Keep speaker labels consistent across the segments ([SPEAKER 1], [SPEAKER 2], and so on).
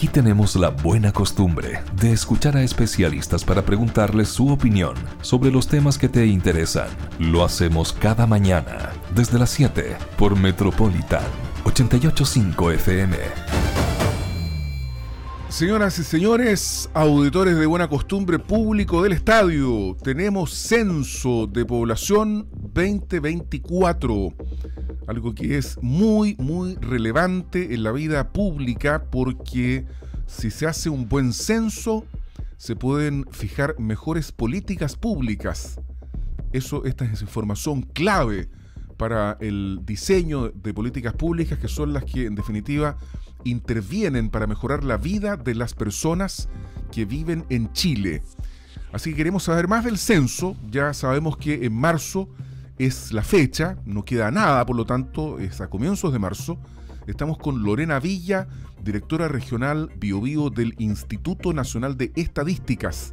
[SPEAKER 1] Aquí tenemos la buena costumbre de escuchar a especialistas para preguntarles su opinión sobre los temas que te interesan. Lo hacemos cada mañana, desde las 7, por Metropolitan 885 FM.
[SPEAKER 2] Señoras y señores, auditores de buena costumbre público del estadio, tenemos censo de población 2024, algo que es muy, muy relevante en la vida pública porque si se hace un buen censo, se pueden fijar mejores políticas públicas. Eso, esta es información clave para el diseño de políticas públicas que son las que en definitiva intervienen para mejorar la vida de las personas que viven en Chile. Así que queremos saber más del censo, ya sabemos que en marzo es la fecha, no queda nada, por lo tanto es a comienzos de marzo. Estamos con Lorena Villa, directora regional Biobío del Instituto Nacional de Estadísticas.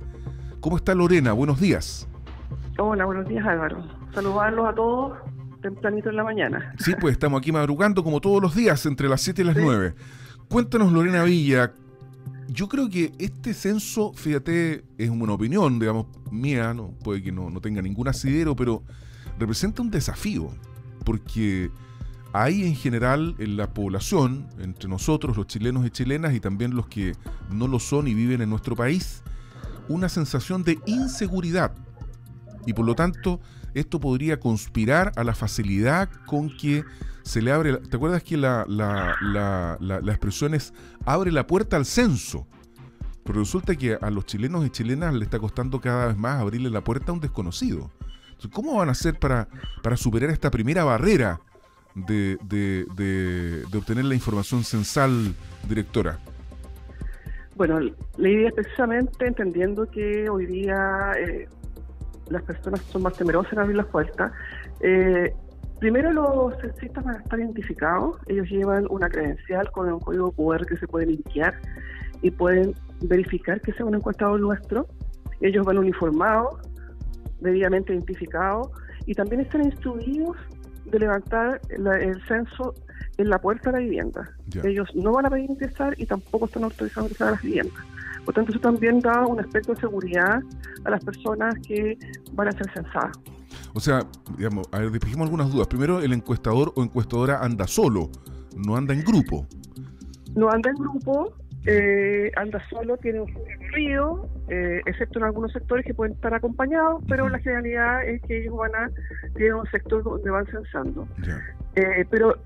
[SPEAKER 2] ¿Cómo está Lorena? Buenos días.
[SPEAKER 3] Hola, buenos días Álvaro. Saludarlos a todos tempranito en la mañana.
[SPEAKER 2] Sí, pues estamos aquí madrugando como todos los días, entre las 7 y las 9. Cuéntanos, Lorena Villa, yo creo que este censo, fíjate, es una opinión, digamos, mía, no puede que no, no tenga ningún asidero, pero representa un desafío, porque hay en general en la población, entre nosotros, los chilenos y chilenas, y también los que no lo son y viven en nuestro país, una sensación de inseguridad. Y por lo tanto, esto podría conspirar a la facilidad con que se le abre. ¿Te acuerdas que la, la, expresión es abre la puerta al censo? Pero resulta que a los chilenos y chilenas le está costando cada vez más abrirle la puerta a un desconocido. ¿Cómo van a hacer para, para superar esta primera barrera de, de, obtener la información censal, directora?
[SPEAKER 3] Bueno, la idea es precisamente entendiendo que hoy día eh, las personas son más temerosas en abrir las puertas. Eh, primero los censistas van a estar identificados, ellos llevan una credencial con un código QR que se puede limpiar y pueden verificar que sea un encuestador nuestro. Ellos van uniformados, debidamente identificados y también están instruidos de levantar el censo en la puerta de la vivienda. Ellos no van a pedir ingresar y tampoco están autorizados a ingresar a las viviendas. Por tanto, eso también da un aspecto de seguridad a las personas que van a ser censadas.
[SPEAKER 2] O sea, digamos, a ver, despejemos algunas dudas. Primero, el encuestador o encuestadora anda solo, no anda en grupo.
[SPEAKER 3] No anda en grupo, eh, anda solo, tiene un recorrido, eh, excepto en algunos sectores que pueden estar acompañados, pero la generalidad es que ellos van a, tienen un sector donde van censando. Eh, pero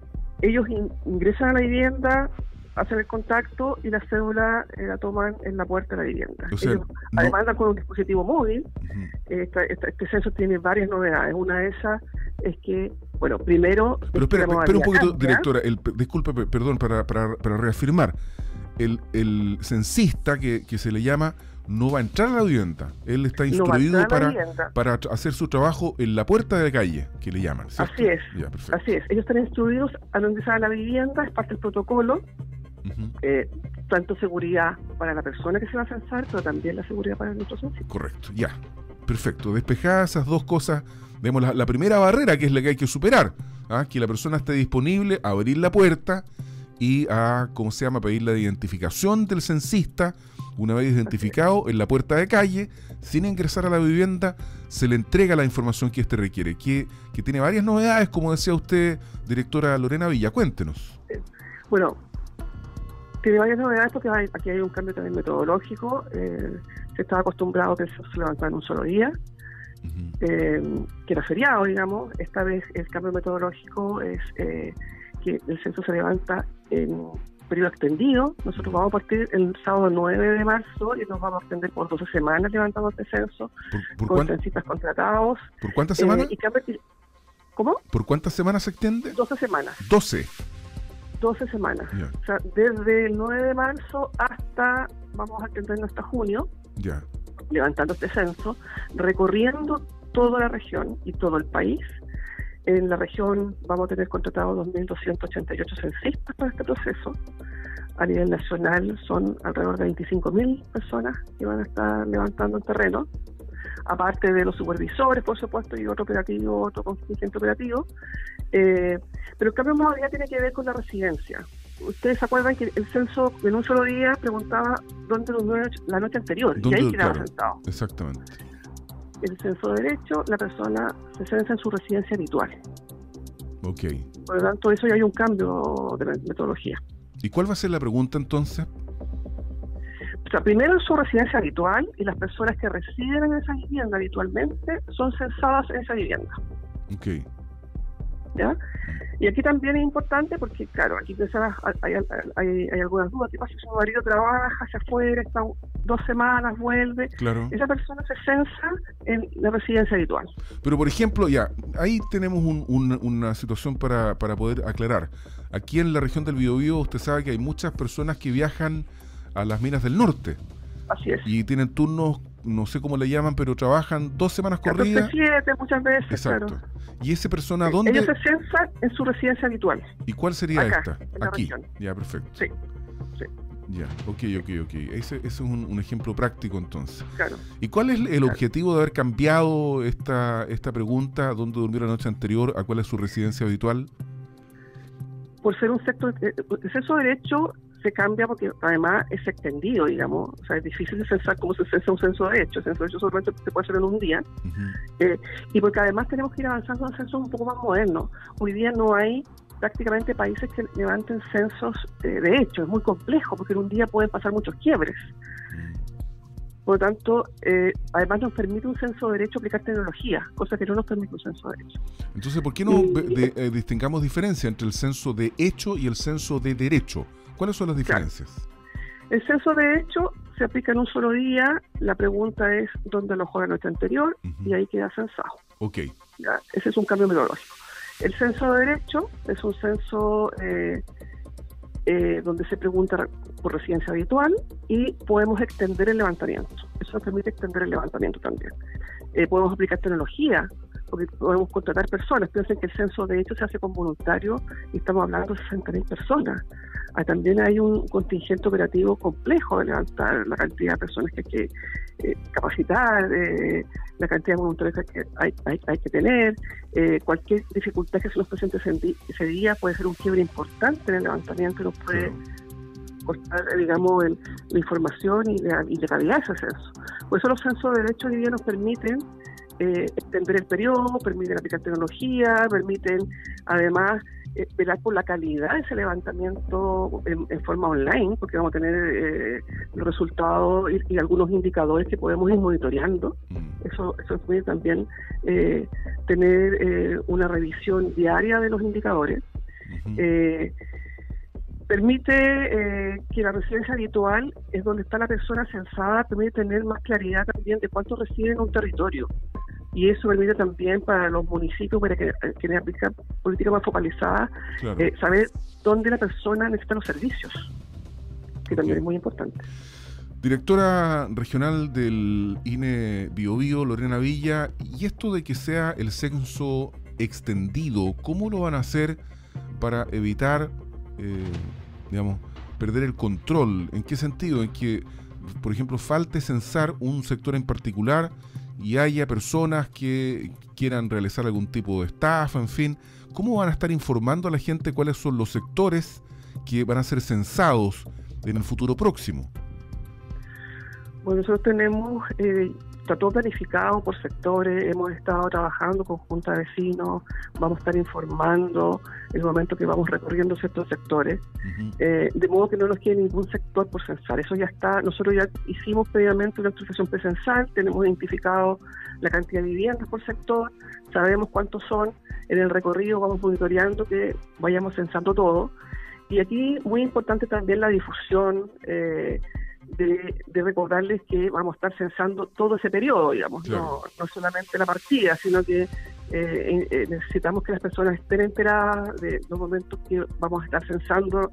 [SPEAKER 3] ellos ingresan a la vivienda, hacen el contacto y la cédula eh, la toman en la puerta de la vivienda. Además con un dispositivo móvil. este censo tiene varias novedades. Una de esas es que, bueno, primero...
[SPEAKER 2] Pero espera, espera un poquito, directora, el, disculpe, perdón, para, para, para reafirmar. El, el censista que, que se le llama no va a entrar a la vivienda. Él está instruido para, para hacer su trabajo en la puerta de la calle, que le llaman.
[SPEAKER 3] Así es. así es. Ellos están instruidos a ingresar a la vivienda, es parte del protocolo. Eh, tanto seguridad para la persona que se va a censar, pero también la seguridad para nuestros censistas.
[SPEAKER 2] Correcto, ya. Perfecto. Despejadas esas dos cosas, vemos la, primera barrera que es la que hay que superar. ¿ah? Que la persona esté disponible, abrir la puerta y a, ¿cómo se llama?, pedir la identificación del censista. Una vez identificado en la puerta de calle, sin ingresar a la vivienda, se le entrega la información que éste requiere, que, que tiene varias novedades, como decía usted, directora Lorena Villa. Cuéntenos.
[SPEAKER 3] Bueno, tiene varias novedades porque aquí hay un cambio también metodológico. Eh, se estaba acostumbrado que se levantara en un solo día, eh, que era feriado, digamos. Esta vez el cambio metodológico es eh, que el censo se levanta en periodo extendido. Nosotros vamos a partir el sábado 9 de marzo y nos vamos a extender por 12 semanas levantando este censo con censistas contratados.
[SPEAKER 2] ¿Por cuántas semanas?
[SPEAKER 3] ¿Cómo?
[SPEAKER 2] ¿Por cuántas semanas se extiende?
[SPEAKER 3] 12 semanas.
[SPEAKER 2] 12.
[SPEAKER 3] 12 semanas. O sea, desde el 9 de marzo hasta, vamos a atendernos hasta junio,
[SPEAKER 2] ya.
[SPEAKER 3] levantando este censo, recorriendo toda la región y todo el país. En la región vamos a tener contratados 2.288 censistas para este proceso. A nivel nacional son alrededor de 25.000 personas que van a estar levantando el terreno aparte de los supervisores, por supuesto, y otro operativo, otro contingente operativo. Eh, pero el cambio de modalidad tiene que ver con la residencia. ustedes se acuerdan que el censo en un solo día preguntaba dónde durmió la noche anterior y ahí quedaba sentado.
[SPEAKER 2] Exactamente.
[SPEAKER 3] El censo de derecho, la persona se censa en su residencia habitual.
[SPEAKER 2] Ok.
[SPEAKER 3] Por lo tanto, eso ya hay un cambio de metodología.
[SPEAKER 2] ¿Y cuál va a ser la pregunta entonces?
[SPEAKER 3] O sea, primero su residencia habitual y las personas que residen en esa vivienda habitualmente son censadas en esa vivienda.
[SPEAKER 2] Ok.
[SPEAKER 3] ¿Ya? Y aquí también es importante porque, claro, aquí hay, hay, hay, algunas dudas. ¿Qué pasa si su marido trabaja, se afuera, está dos semanas, vuelve?
[SPEAKER 2] Claro.
[SPEAKER 3] Esa persona se censa en la residencia habitual.
[SPEAKER 2] Pero, por ejemplo, ya, ahí tenemos una situación para, para poder aclarar. Aquí en la región del Biobío, usted sabe que hay muchas personas que viajan a las minas del norte.
[SPEAKER 3] Así es.
[SPEAKER 2] Y tienen turnos, no sé cómo le llaman, pero trabajan dos semanas corridas.
[SPEAKER 3] siete muchas veces.
[SPEAKER 2] Exacto. ¿Y esa persona dónde?
[SPEAKER 3] Ellos se censan en su residencia habitual.
[SPEAKER 2] ¿Y cuál sería
[SPEAKER 3] esta?
[SPEAKER 2] Aquí. Ya, perfecto.
[SPEAKER 3] Sí. sí.
[SPEAKER 2] Ya, ok, ok, ok. Ese, es un, ejemplo práctico entonces.
[SPEAKER 3] Claro.
[SPEAKER 2] ¿Y cuál es el objetivo de haber cambiado esta, esta pregunta, dónde durmió la noche anterior, a cuál es su residencia habitual?
[SPEAKER 3] Por ser un sector, eh, el censo de derecho se cambia porque además es extendido, digamos. O sea, es difícil de censar como se censa un censo de hecho. El censo de hecho solamente se puede hacer en un día. Eh, y porque además tenemos que ir avanzando a censos un poco más modernos. Hoy día no hay prácticamente países que levanten censos eh, de hecho. Es muy complejo porque en un día pueden pasar muchos quiebres. Por lo tanto, eh, además nos permite un censo de derecho aplicar tecnología, cosa que no nos permite un censo de derecho.
[SPEAKER 2] Entonces, ¿por qué no distingamos diferencia entre el censo de hecho y el censo de derecho? ¿Cuáles son las diferencias?
[SPEAKER 3] El censo de hecho se aplica en un solo día. La pregunta es dónde alojó la noche anterior y ahí queda censado.
[SPEAKER 2] Ok.
[SPEAKER 3] ese es un cambio metodológico. El censo de derecho es un censo eh, eh, donde se pregunta por residencia habitual y podemos extender el levantamiento. Eso nos permite extender el levantamiento también. Eh, podemos aplicar tecnología porque podemos contratar personas. Piensen que el censo de hecho se hace con voluntarios y estamos hablando de 60.000 personas. Ah, también hay un contingente operativo complejo de levantar la cantidad de personas que hay que eh, capacitar, eh, la cantidad de voluntarios que hay, hay, que tener. Eh, cualquier dificultad que se nos presente ese día puede ser un quiebre importante en el levantamiento y nos puede cortar, digamos, la información y la, y calidad de ese censo. Por eso los censos de derechos hoy día nos permiten eh, extender el periodo, permiten aplicar tecnología, permiten además eh, velar por la calidad de ese levantamiento en, forma online, porque vamos a tener eh, los resultados y, algunos indicadores que podemos ir monitoreando. Mm. Eso, eso también tener una revisión diaria de los indicadores. permite que la residencia habitual es donde está la persona censada, permite tener más claridad también de cuántos residen en un territorio y eso permite también para los municipios, para que quienes aplican política más focalizada, eh, saber dónde la persona necesita los servicios, que también es muy importante.
[SPEAKER 2] Directora regional del INE Biobío, Lorena Villa, y esto de que sea el censo extendido, ¿cómo lo van a hacer para evitar, eh, digamos, perder el control? ¿En qué sentido? En que, por ejemplo, falte censar un sector en particular y haya personas que quieran realizar algún tipo de estafa, en fin, ¿cómo van a estar informando a la gente cuáles son los sectores que van a ser censados en el futuro próximo?
[SPEAKER 3] Bueno, nosotros tenemos eh, está todo planificado por sectores, hemos estado trabajando con junta de vecinos, vamos a estar informando el momento que vamos recorriendo ciertos sectores, eh, de modo que no nos quede ningún sector por censar. Eso ya está, nosotros ya hicimos previamente una actualización presensal, tenemos identificado la cantidad de viviendas por sector, sabemos cuántos son, en el recorrido vamos monitoreando que vayamos censando todo. Y aquí muy importante también la difusión. Eh, de, recordarles que vamos a estar censando todo ese periodo, digamos, no, no solamente la partida, sino que eh, eh, necesitamos que las personas estén enteradas de los momentos que vamos a estar censando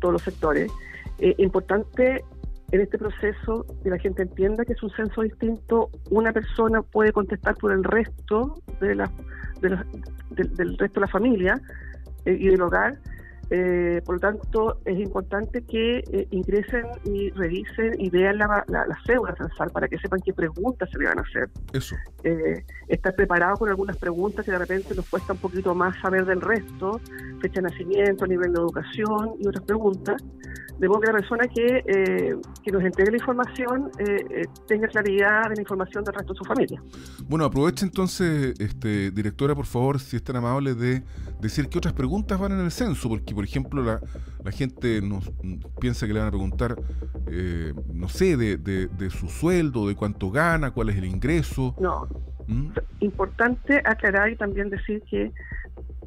[SPEAKER 3] todos los sectores. Eh, importante en este proceso que la gente entienda que es un censo distinto, una persona puede contestar por el resto de la, del resto de la familia y del hogar, Eh, por lo tanto, es importante que eh, ingresen y revisen y vean la, la, la, cédula para que sepan qué preguntas se le van a hacer.
[SPEAKER 2] Eso.
[SPEAKER 3] Eh, estar preparado con algunas preguntas que de repente nos cuesta un poquito más saber del resto, fecha de nacimiento, nivel de educación y otras preguntas modo que la persona que, eh, que nos entregue la información eh, eh, tenga claridad de la información del resto de su familia.
[SPEAKER 2] Bueno, aproveche entonces, este, directora, por favor, si es tan amable, de decir qué otras preguntas van en el censo, porque, por ejemplo, la, la gente nos piensa que le van a preguntar, no sé, de, de, de, su sueldo, de cuánto gana, cuál es el ingreso.
[SPEAKER 3] No. ¿Mm? Importante aclarar y también decir que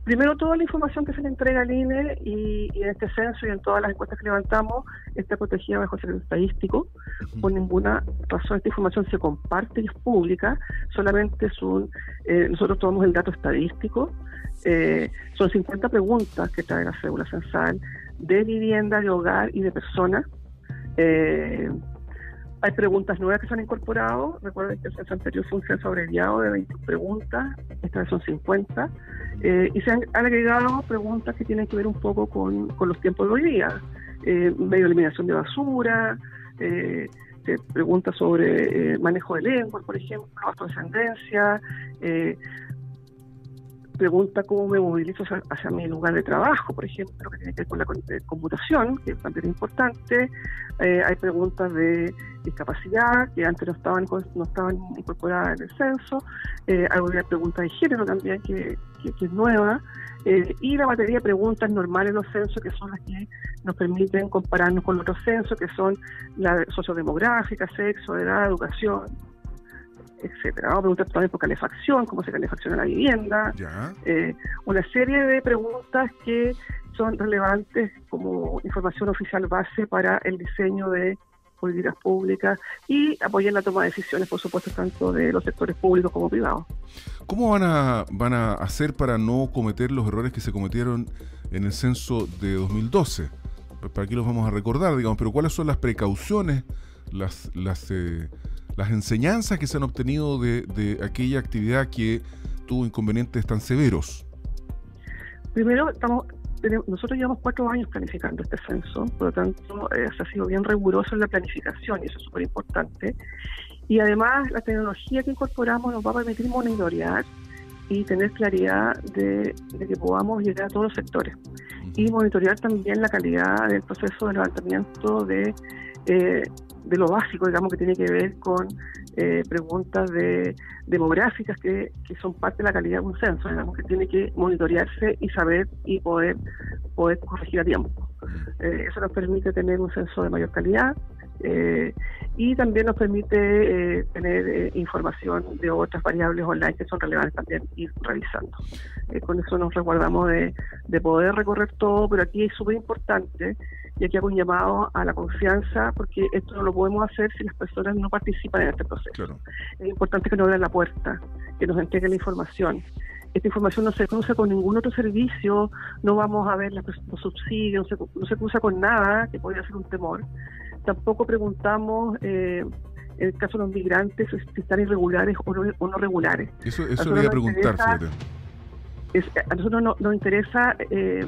[SPEAKER 3] Primero, toda la información que se le entrega al INE y, en este censo y en todas las encuestas que levantamos está protegida bajo el secreto estadístico. Por ninguna razón esta información se comparte y es pública, solamente son, eh, nosotros tomamos el dato estadístico. Eh, son 50 preguntas que trae la cédula censal de vivienda, de hogar y de persona. Eh, hay preguntas nuevas que se han incorporado. Recuerden que el censo anterior fue un censo abreviado de 20 preguntas, esta vez son 50. Eh, y se han agregado preguntas que tienen que ver un poco con, los tiempos de hoy día. Eh, medio eliminación de basura, eh, preguntas sobre eh, manejo de lengua, por ejemplo, afrodescendencia, pregunta cómo me movilizo hacia, mi lugar de trabajo, por ejemplo, que tiene que ver con la eh, computación, que es también importante. Eh, hay preguntas de discapacidad que antes no estaban no estaban incorporadas en el censo. Eh, hay preguntas de género también que, es nueva. Eh, y la batería de preguntas normales en los censos, que son las que nos permiten compararnos con otros censos, que son la sociodemográfica, sexo, edad, educación, etcétera. Vamos a preguntar también por calefacción, cómo se calefacciona la vivienda, eh, una serie de preguntas que son relevantes como información oficial base para el diseño de políticas públicas y apoyar la toma de decisiones, por supuesto, tanto de los sectores públicos como privados.
[SPEAKER 2] ¿Cómo van a, van a hacer para no cometer los errores que se cometieron en el censo de 2012? Para aquí los vamos a recordar, digamos, pero ¿cuáles son las precauciones, las, las eh, las enseñanzas que se han obtenido de, aquella actividad que tuvo inconvenientes tan severos?
[SPEAKER 3] Primero, estamos, nosotros llevamos cuatro años planificando este censo, por lo tanto, eh, se ha sido bien riguroso en la planificación y eso es súper importante. Y además, la tecnología que incorporamos nos va a permitir monitorear y tener claridad de, que podamos llegar a todos los sectores. Y monitorear también la calidad del proceso de levantamiento de eh, de lo básico, digamos, que tiene que ver con eh, preguntas de demográficas que, que, son parte de la calidad de un censo, digamos, que tiene que monitorearse y saber y poder, poder corregir a tiempo. Eh, eso nos permite tener un censo de mayor calidad eh, y también nos permite tener información de otras variables online que son relevantes también ir revisando. con eso nos resguardamos de, de poder recorrer todo, pero aquí es súper importante y aquí hago un llamado a la confianza porque esto no lo podemos hacer si las personas no participan en este proceso. Es importante que nos abran la puerta, que nos entreguen la información. Esta información no se cruza con ningún otro servicio, no vamos a ver los subsidios, no se, cruza con nada que podría ser un temor. Tampoco preguntamos eh, en el caso de los migrantes si están irregulares o no, regulares.
[SPEAKER 2] Eso, eso le voy a preguntar,
[SPEAKER 3] a nosotros no, nos interesa eh,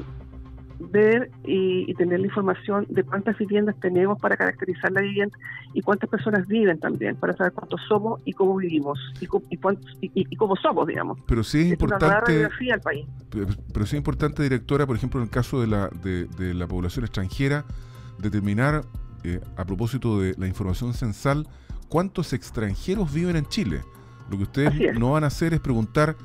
[SPEAKER 3] ver y, tener la información de cuántas viviendas tenemos para caracterizar la vivienda y cuántas personas viven también, para saber cuántos somos y cómo vivimos y, y, cómo somos, digamos.
[SPEAKER 2] Pero sí es, importante.
[SPEAKER 3] al país.
[SPEAKER 2] Pero, sí es importante, directora, por ejemplo, en el caso de la, de, la población extranjera, determinar, eh, a propósito de la información censal, cuántos extranjeros viven en Chile. Lo que ustedes no van a hacer es preguntar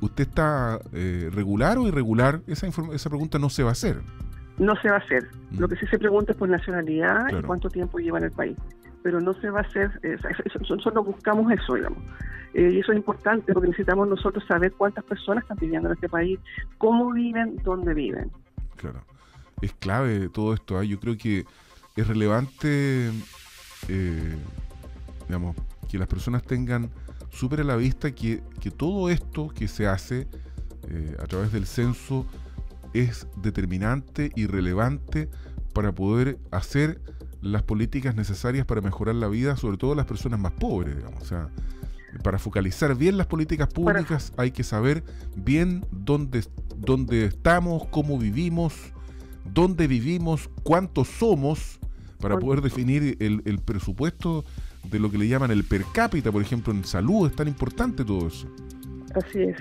[SPEAKER 2] ¿usted está eh, regular o irregular? Esa, esa pregunta no se va a hacer.
[SPEAKER 3] No se va a hacer. Mm. Lo que sí se pregunta es por nacionalidad y cuánto tiempo lleva en el país. Pero no se va a hacer, eh, nosotros buscamos eso, digamos. Eh, y eso es importante porque necesitamos nosotros saber cuántas personas están viviendo en este país, cómo viven, dónde viven.
[SPEAKER 2] Claro. Es clave todo esto. ¿ah? Yo creo que es relevante, digamos, que las personas tengan súper a la vista que, todo esto que se hace eh, a través del censo es determinante y relevante para poder hacer las políticas necesarias para mejorar la vida, sobre todo las personas más pobres, digamos. O sea, para focalizar bien las políticas públicas hay que saber bien dónde, dónde estamos, cómo vivimos, dónde vivimos, cuántos somos, para poder definir el, el presupuesto de lo que le llaman el per cápita, por ejemplo, en salud, es tan importante todo eso.
[SPEAKER 3] Así es.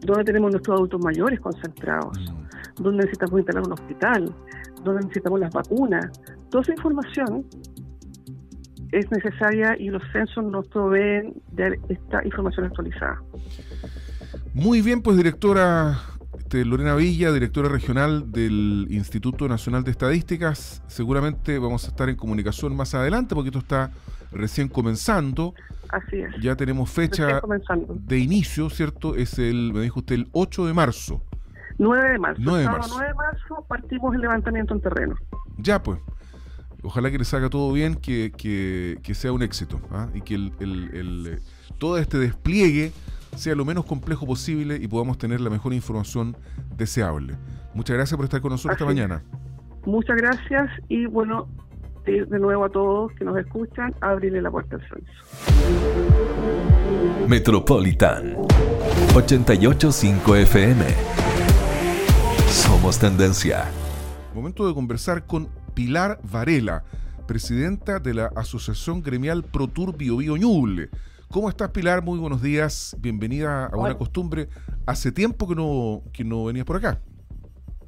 [SPEAKER 3] ¿Dónde tenemos nuestros adultos mayores concentrados? Mm. ¿Dónde necesitamos instalar un hospital? ¿Dónde necesitamos las vacunas? Toda esa información es necesaria y los censos nos proveen de esta información actualizada.
[SPEAKER 2] Muy bien, pues directora este, Lorena Villa, directora regional del Instituto Nacional de Estadísticas. Seguramente vamos a estar en comunicación más adelante porque esto está recién comenzando.
[SPEAKER 3] Así es.
[SPEAKER 2] Ya tenemos fecha de inicio, ¿cierto? Es el, me dijo usted, el 8 de marzo.
[SPEAKER 3] 9 de marzo. 9 de marzo. 9 de marzo partimos el levantamiento en terreno.
[SPEAKER 2] Ya, pues. Ojalá que les salga todo bien, que, que, sea un éxito ¿ah? y que el, el, eh, todo este despliegue sea lo menos complejo posible y podamos tener la mejor información deseable. Muchas gracias por estar con nosotros esta mañana.
[SPEAKER 3] Muchas gracias y bueno, de, nuevo a todos que nos escuchan, abrirle la puerta al censo.
[SPEAKER 1] Metropolitan 885 FM. Somos tendencia.
[SPEAKER 2] Momento de conversar con Pilar Varela, presidenta de la Asociación Gremial ProTour Bio Bio Ñuble. ¿Cómo estás, Pilar? Muy buenos días. Bienvenida a Buena Costumbre. Hace tiempo que no, que no venías por acá.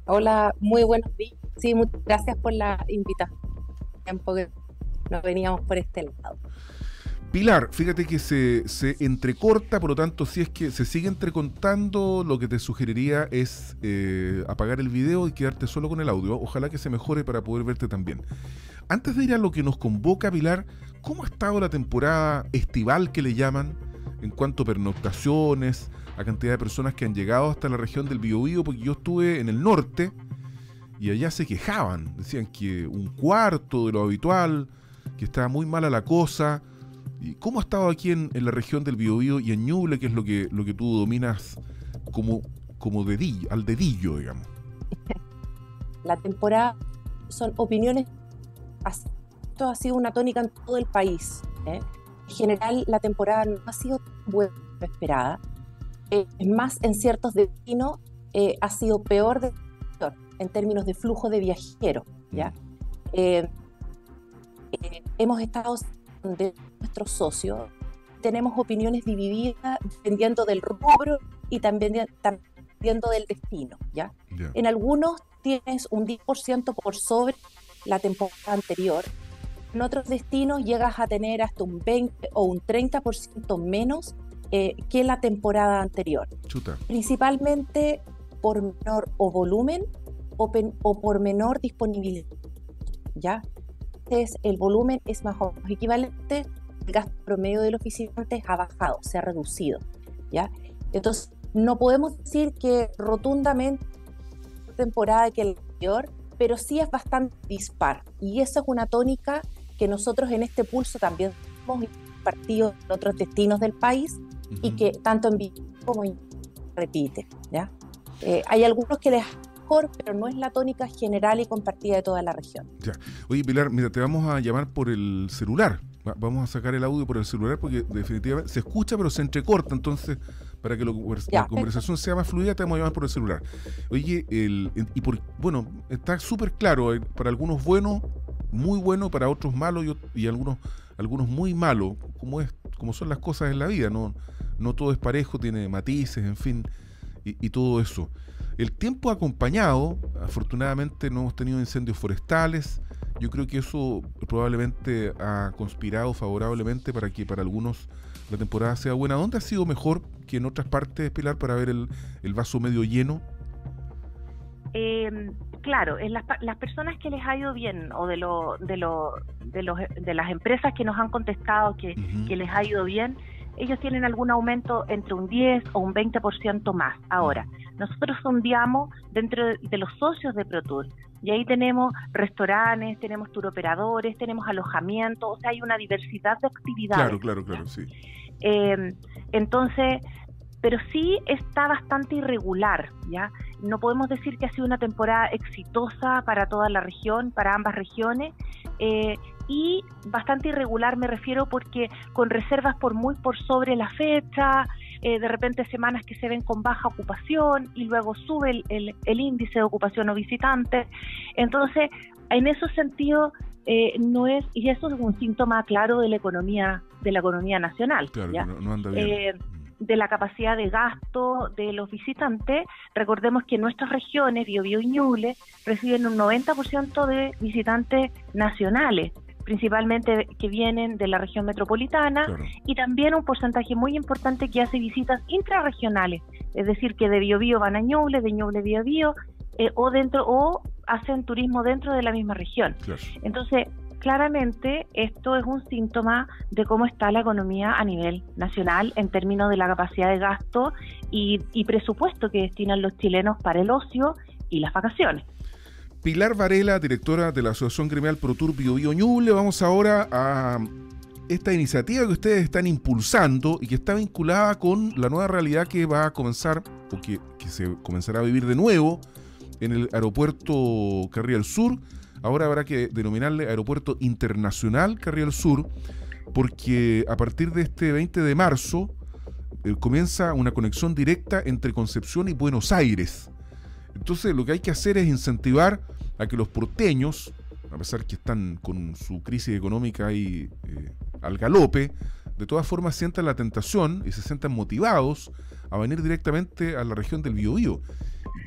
[SPEAKER 4] Hola, muy buenos días. Sí, muchas gracias por la invitación. Tiempo que no veníamos por este lado.
[SPEAKER 2] Pilar, fíjate que se, se, entrecorta, por lo tanto, si es que se sigue entrecontando, lo que te sugeriría es eh, apagar el video y quedarte solo con el audio. Ojalá que se mejore para poder verte también. Antes de ir a lo que nos convoca, Pilar, ¿cómo ha estado la temporada estival que le llaman en cuanto a pernoctaciones, a cantidad de personas que han llegado hasta la región del Biobío? Porque yo estuve en el norte y allá se quejaban, decían que un cuarto de lo habitual, que estaba muy mala la cosa. ¿Y cómo ha estado aquí en, la región del Biobío y en Ñuble, que es lo que, lo que tú dominas como, como dedillo, al dedillo, digamos?
[SPEAKER 4] La temporada son opiniones esto ha sido una tónica en todo el país. ¿eh? En general, la temporada no ha sido buena esperada. Eh, es más, en ciertos destinos eh, ha sido peor de, en términos de flujo de viajeros. ¿ya? Mm. hemos estado de nuestros socios, tenemos opiniones divididas dependiendo del rubro y también dependiendo del destino. ¿ya? En algunos tienes un 10% por sobre la temporada anterior. En otros destinos llegas a tener hasta un 20 o un 30% menos eh, que la temporada anterior. Principalmente por menor o volumen o, o, por menor disponibilidad. ¿ya? Entonces, el volumen es más o menos equivalente, el gasto promedio de los visitantes ha bajado, se ha reducido. ¿ya? Entonces, no podemos decir que rotundamente temporada que el anterior pero sí es bastante dispar. Y esa es una tónica que nosotros en este pulso también hemos partido en otros destinos del país y que tanto en vivo como en repite. ¿ya? Eh, hay algunos que les mejor, pero no es la tónica general y compartida de toda la región.
[SPEAKER 2] Ya. Oye, Pilar, mira, te vamos a llamar por el celular. Vamos a sacar el audio por el celular porque definitivamente se escucha, pero se entrecorta. Entonces, para que la conversación sea más fluida, te vamos a llamar por el celular. Oye, el, y por, bueno, está súper claro, eh, para algunos bueno, muy bueno, para otros malo y, algunos, algunos muy malos, como, es, como son las cosas en la vida, no, no todo es parejo, tiene matices, en fin, y, todo eso. El tiempo acompañado, afortunadamente no hemos tenido incendios forestales, yo creo que eso probablemente ha conspirado favorablemente para que para algunos la temporada sea buena. ¿Dónde ha sido mejor que en otras partes, Pilar, para ver el, vaso medio lleno?
[SPEAKER 4] Eh, claro, en las, las, personas que les ha ido bien o de, lo, de, lo, de, los, de las empresas que nos han contestado que, que les ha ido bien, ellos tienen algún aumento entre un 10 o un 20% más. Ahora, nosotros sondeamos dentro de los socios de ProTour y ahí tenemos restaurantes, tenemos turoperadores, tenemos alojamiento, o sea, hay una diversidad de actividades.
[SPEAKER 2] Claro, claro, claro, sí.
[SPEAKER 4] Eh, entonces, pero sí está bastante irregular, ¿ya? No podemos decir que ha sido una temporada exitosa para toda la región, para ambas regiones, eh, y bastante irregular me refiero porque con reservas por muy por sobre la fecha, eh, de repente semanas que se ven con baja ocupación y luego sube el, el, índice de ocupación o visitantes. Entonces, en ese sentido, eh, no es, y eso es un síntoma claro de la economía, de la economía nacional.
[SPEAKER 2] Claro, No, anda bien.
[SPEAKER 4] De la capacidad de gasto de los visitantes. Recordemos que nuestras regiones, Biobío y Ñuble, reciben un 90% de visitantes nacionales principalmente que vienen de la región metropolitana y también un porcentaje muy importante que hace visitas intrarregionales, es decir, que de Biobío van a Ñuble, de Ñuble Biobío, eh, o dentro o hacen turismo dentro de la misma región. Entonces, claramente esto es un síntoma de cómo está la economía a nivel nacional en términos de la capacidad de gasto y, presupuesto que destinan los chilenos para el ocio y las vacaciones.
[SPEAKER 2] Pilar Varela, directora de la Asociación Gremial ProTour Bio Bio Ñuble. Vamos ahora a esta iniciativa que ustedes están impulsando y que está vinculada con la nueva realidad que va a comenzar o que, se comenzará a vivir de nuevo en el aeropuerto Carriel Sur. Ahora habrá que denominarle Aeropuerto Internacional Carriel Sur porque a partir de este 20 de marzo eh, comienza una conexión directa entre Concepción y Buenos Aires. Entonces lo que hay que hacer es incentivar a que los porteños, a pesar que están con su crisis económica ahí eh, al galope, de todas formas sientan la tentación y se sientan motivados a venir directamente a la región del Biobío.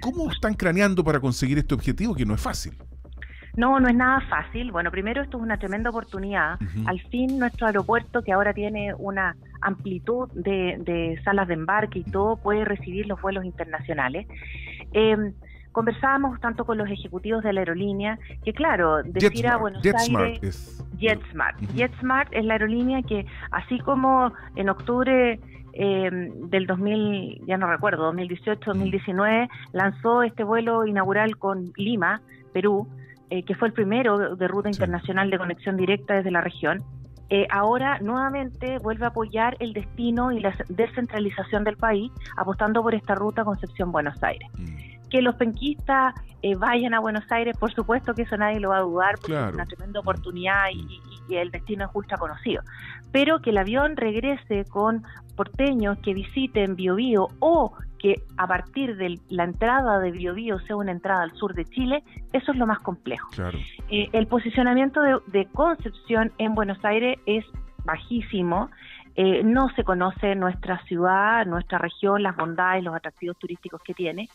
[SPEAKER 2] ¿Cómo están craneando para conseguir este objetivo que no es fácil?
[SPEAKER 4] No, no es nada fácil. Bueno, primero esto es una tremenda oportunidad. Al fin nuestro aeropuerto, que ahora tiene una amplitud de, de, salas de embarque y todo, puede recibir los vuelos internacionales. Eh, conversábamos tanto con los ejecutivos de la aerolínea que claro, decir a Buenos Aires es... JetSmart. JetSmart es la aerolínea que así como en octubre eh, del 2000, ya no recuerdo, 2018, 2019, lanzó este vuelo inaugural con Lima, Perú, eh, que fue el primero de ruta internacional de conexión directa desde la región. Eh, ahora nuevamente vuelve a apoyar el destino y la descentralización del país, apostando por esta ruta Concepción-Buenos Aires. Mm que los penquistas eh, vayan a Buenos Aires, por supuesto que eso nadie lo va a dudar, porque es una tremenda oportunidad y, el destino es justo conocido. Pero que el avión regrese con porteños que visiten Biobío o que a partir de la entrada de Biobío sea una entrada al sur de Chile, eso es lo más complejo. Eh, el posicionamiento de, Concepción en Buenos Aires es bajísimo. Eh, no se conoce nuestra ciudad, nuestra región, las bondades, los atractivos turísticos que tiene.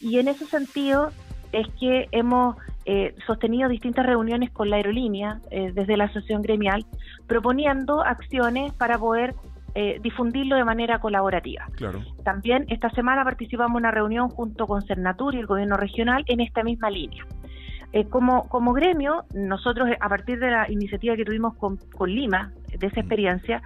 [SPEAKER 4] Y en ese sentido es que hemos eh, sostenido distintas reuniones con la aerolínea eh, desde la asociación gremial, proponiendo acciones para poder eh, difundirlo de manera colaborativa. También esta semana participamos en una reunión junto con Cernatur y el gobierno regional en esta misma línea. Como, como gremio, nosotros a partir de la iniciativa que tuvimos con, con Lima, de esa mm. experiencia,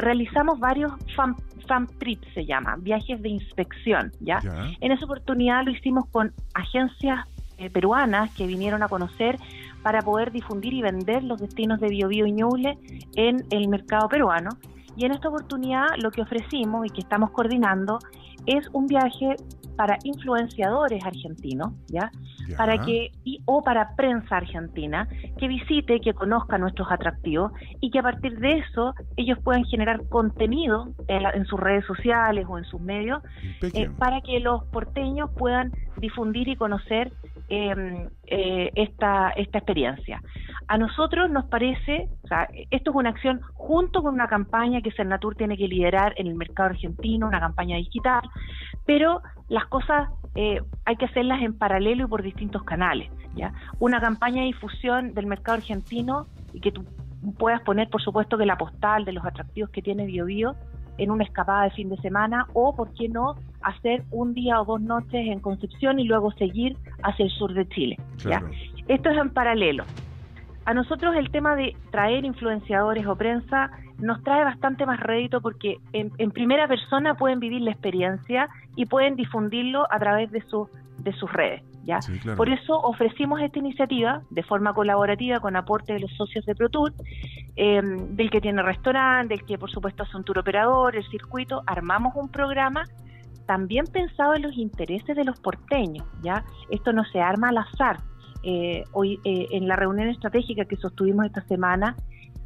[SPEAKER 4] realizamos varios fan, FAM Trip se llama, viajes de inspección, ¿ya? En esa oportunidad lo hicimos con agencias eh, peruanas que vinieron a conocer para poder difundir y vender los destinos de Biobío y Ñuble en el mercado peruano. Y en esta oportunidad lo que ofrecimos y que estamos coordinando es un viaje para influenciadores argentinos, ¿ya? Para que, y, o para prensa argentina, que visite, que conozca nuestros atractivos y que a partir de eso ellos puedan generar contenido en, sus redes sociales o en sus medios eh, para que los porteños puedan difundir y conocer em, eh, esta, esta experiencia. A nosotros nos parece, o sea, esto es una acción junto con una campaña que Cernatur tiene que liderar en el mercado argentino, una campaña digital, pero las cosas eh, hay que hacerlas en paralelo y por distintos canales. ¿ya? Una campaña de difusión del mercado argentino y que tú puedas poner, por supuesto, que la postal de los atractivos que tiene BioBio en una escapada de fin de semana o, ¿por qué no?, hacer un día o dos noches en Concepción y luego seguir hacia el sur de Chile. ¿ya? Esto es en paralelo. A nosotros el tema de traer influenciadores o prensa nos trae bastante más rédito porque en, primera persona pueden vivir la experiencia y pueden difundirlo a través de, su, de sus redes. ¿Ya? Por eso ofrecimos esta iniciativa de forma colaborativa con aporte de los socios de ProTour, em, del que tiene restaurante, del que por supuesto es un tour operador, el circuito, armamos un programa también pensado en los intereses de los porteños, ¿ya? Esto no se arma al azar, hoy en la reunión estratégica que sostuvimos esta semana,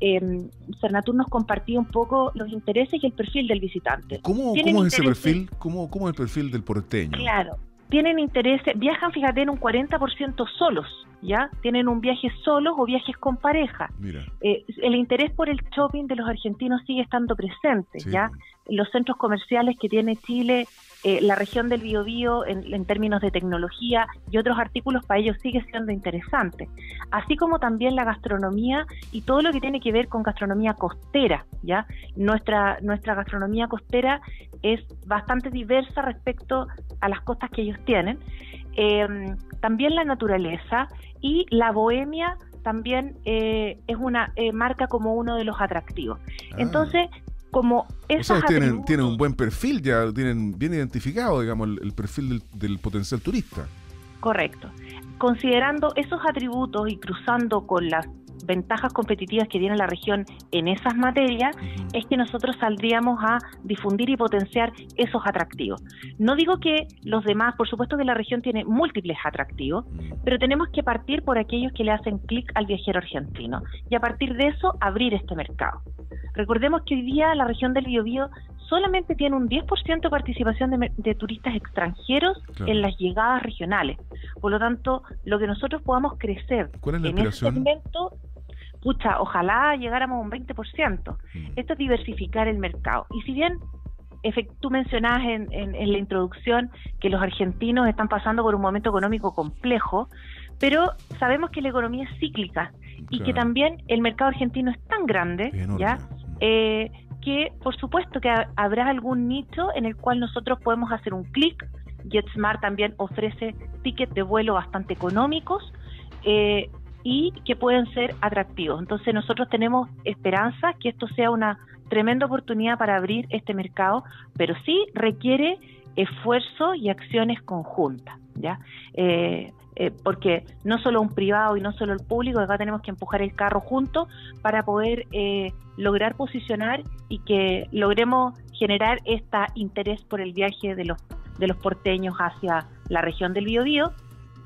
[SPEAKER 4] eh, Cernatur nos compartía un poco los intereses y el perfil del visitante.
[SPEAKER 2] ¿Cómo, ¿cómo es ese perfil? ¿Cómo, ¿Cómo es el perfil del porteño?
[SPEAKER 4] Claro, tienen intereses, viajan, fíjate, en un 40% solos, ¿ya? Tienen un viaje solos o viajes con pareja.
[SPEAKER 2] Mira.
[SPEAKER 4] Eh, el interés por el shopping de los argentinos sigue estando presente, ¿ya? Los centros comerciales que tiene Chile eh, la región del Biobío en, en, términos de tecnología y otros artículos para ellos sigue siendo interesante, así como también la gastronomía y todo lo que tiene que ver con gastronomía costera, ¿ya? Nuestra nuestra gastronomía costera es bastante diversa respecto a las costas que ellos tienen. Eh, también la naturaleza y la bohemia también eh, es una eh, marca como uno de los atractivos. Ah. Entonces, como
[SPEAKER 2] esos tienen, tienen un buen perfil, ya tienen bien identificado, digamos, el, perfil del, potencial turista.
[SPEAKER 4] Correcto. Considerando esos atributos y cruzando con las ventajas competitivas que tiene la región en esas materias, es que nosotros saldríamos a difundir y potenciar esos atractivos. No digo que los demás, por supuesto que la región tiene múltiples atractivos, pero tenemos que partir por aquellos que le hacen clic al viajero argentino y a partir de eso abrir este mercado. Recordemos que hoy día la región del Biobío solamente tiene un 10% de participación de, turistas extranjeros en las llegadas regionales. Por lo tanto, lo que nosotros podamos crecer en este segmento, pucha, ojalá llegáramos a un 20%. Mm. Esto es diversificar el mercado. Y si bien tú mencionabas en, en, la introducción que los argentinos están pasando por un momento económico complejo, pero sabemos que la economía es cíclica y que también el mercado argentino es tan grande, ¿ya? Eh, que por supuesto que habrá algún nicho en el cual nosotros podemos hacer un clic. JetSmart también ofrece tickets de vuelo bastante económicos eh, y que pueden ser atractivos. Entonces nosotros tenemos esperanza que esto sea una tremenda oportunidad para abrir este mercado, pero sí requiere esfuerzo y acciones conjuntas, ¿ya? Eh, eh, porque no solo un privado y no solo el público, acá tenemos que empujar el carro juntos para poder eh, lograr posicionar y que logremos generar este interés por el viaje de los, de los porteños hacia la región del Biobío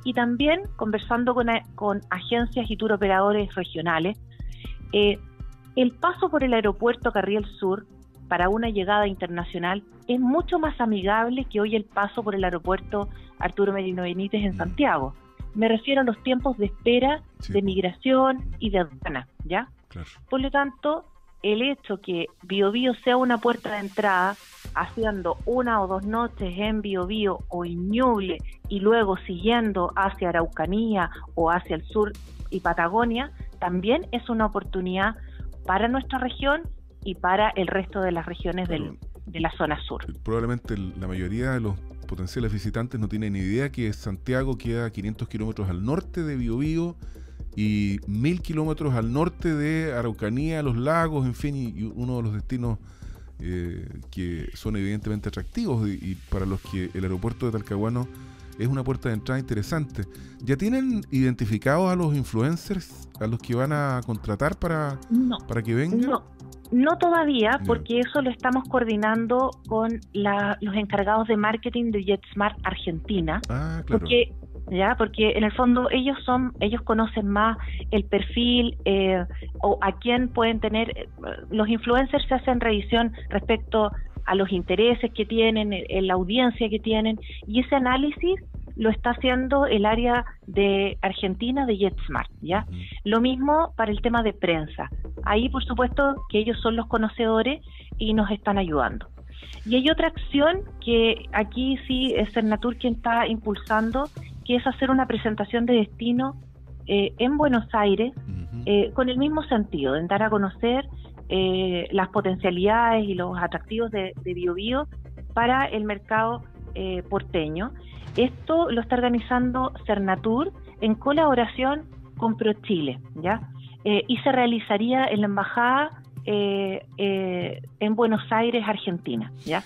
[SPEAKER 4] y también conversando con, con agencias y tour operadores regionales. Eh, el paso por el aeropuerto Carriel Sur para una llegada internacional es mucho más amigable que hoy el paso por el aeropuerto Arturo Merino Benítez en mm. Santiago. Me refiero a los tiempos de espera de migración y de aduana, ¿ya? Por lo tanto, el hecho que BioBio sea una puerta de entrada, haciendo una o dos noches en BioBio o en Ñuble y luego siguiendo hacia Araucanía o hacia el sur y Patagonia, también es una oportunidad para nuestra región y para el resto de las regiones del, de la zona sur.
[SPEAKER 2] Probablemente la mayoría de los potenciales visitantes no tienen ni idea que Santiago queda a 500 kilómetros al norte de Biobío y 1000 kilómetros al norte de Araucanía, los lagos, en fin, y, uno de los destinos eh, que son evidentemente atractivos y, para los que el aeropuerto de Talcahuano es una puerta de entrada interesante. ¿Ya tienen identificados a los influencers, a los que van a contratar para, para que vengan?
[SPEAKER 4] No. No todavía, porque eso lo estamos coordinando con los encargados de marketing de JetSmart Argentina.
[SPEAKER 2] Ah, claro.
[SPEAKER 4] Porque ya porque en el fondo ellos son ellos conocen más el perfil eh, o a quién pueden tener eh, los influencers se hacen revisión respecto a los intereses que tienen en la audiencia que tienen y ese análisis lo está haciendo el área de Argentina de JetSmart, ¿ya? Lo mismo para el tema de prensa. Ahí, por supuesto, que ellos son los conocedores y nos están ayudando. Y hay otra acción que aquí sí es Cernatur quien está impulsando, que es hacer una presentación de destino eh, en Buenos Aires eh, con el mismo sentido, en dar a conocer eh, las potencialidades y los atractivos de, de BioBio para el mercado porteño esto lo está organizando Cernatur en colaboración con ProChile, ¿ya? Eh, y se realizaría en la embajada eh, eh, en Buenos Aires, Argentina, ¿ya?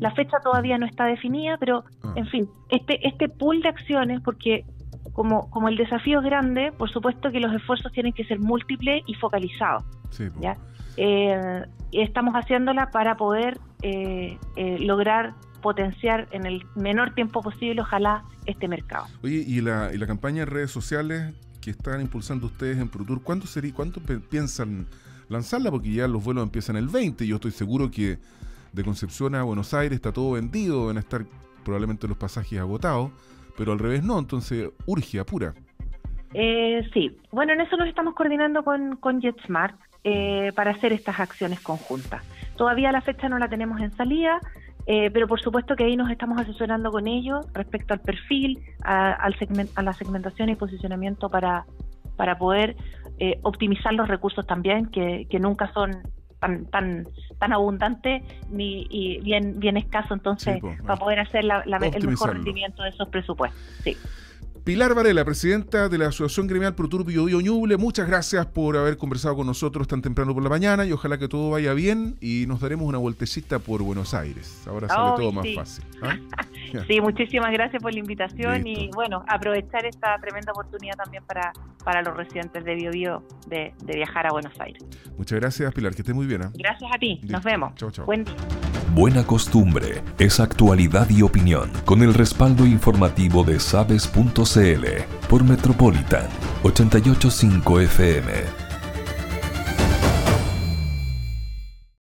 [SPEAKER 4] la fecha todavía no está definida, pero ah. en fin, este este pool de acciones, porque como, como el desafío es grande, por supuesto que los esfuerzos tienen que ser múltiples y focalizados, ¿ya? estamos haciéndola para poder lograr potenciar en el menor tiempo posible, ojalá, este mercado.
[SPEAKER 2] Oye, ¿y la, y la campaña en redes sociales que están impulsando ustedes en ProTour, ¿cuándo, sería, cuánto piensan lanzarla? Porque ya los vuelos empiezan el 20 y yo estoy seguro que de Concepción a Buenos Aires está todo vendido, deben estar probablemente los pasajes agotados, pero al revés no, entonces urge, apura.
[SPEAKER 4] Eh, sí, bueno, en eso nos estamos coordinando con, con JetSmart eh, para hacer estas acciones conjuntas. Todavía la fecha no la tenemos en salida, eh, pero por supuesto que ahí nos estamos asesorando con ellos respecto al perfil, a, al a la segmentación y posicionamiento para, para poder eh, optimizar los recursos también, que, que nunca son tan tan tan abundantes ni y bien bien escaso entonces para poder hacer la, el mejor rendimiento de esos presupuestos. Sí
[SPEAKER 2] Pilar Varela, presidenta de la Asociación Gremial Proturbio Bio Ñuble, muchas gracias por haber conversado con nosotros tan temprano por la mañana y ojalá que todo vaya bien y nos daremos una vueltecita por Buenos Aires. Ahora sale todo más fácil.
[SPEAKER 4] ¿ah? sí, muchísimas gracias por la invitación y bueno, aprovechar esta tremenda oportunidad también para, para los residentes de Bio, Bio de, viajar a Buenos Aires.
[SPEAKER 2] Muchas gracias, Pilar, que estés muy bien. ¿ah?
[SPEAKER 4] Gracias a ti, nos vemos.
[SPEAKER 2] Chao, chao.
[SPEAKER 4] Buen día.
[SPEAKER 1] Buena costumbre es actualidad y opinión con el respaldo informativo de sabes.cl por Metropolitan 885 FM.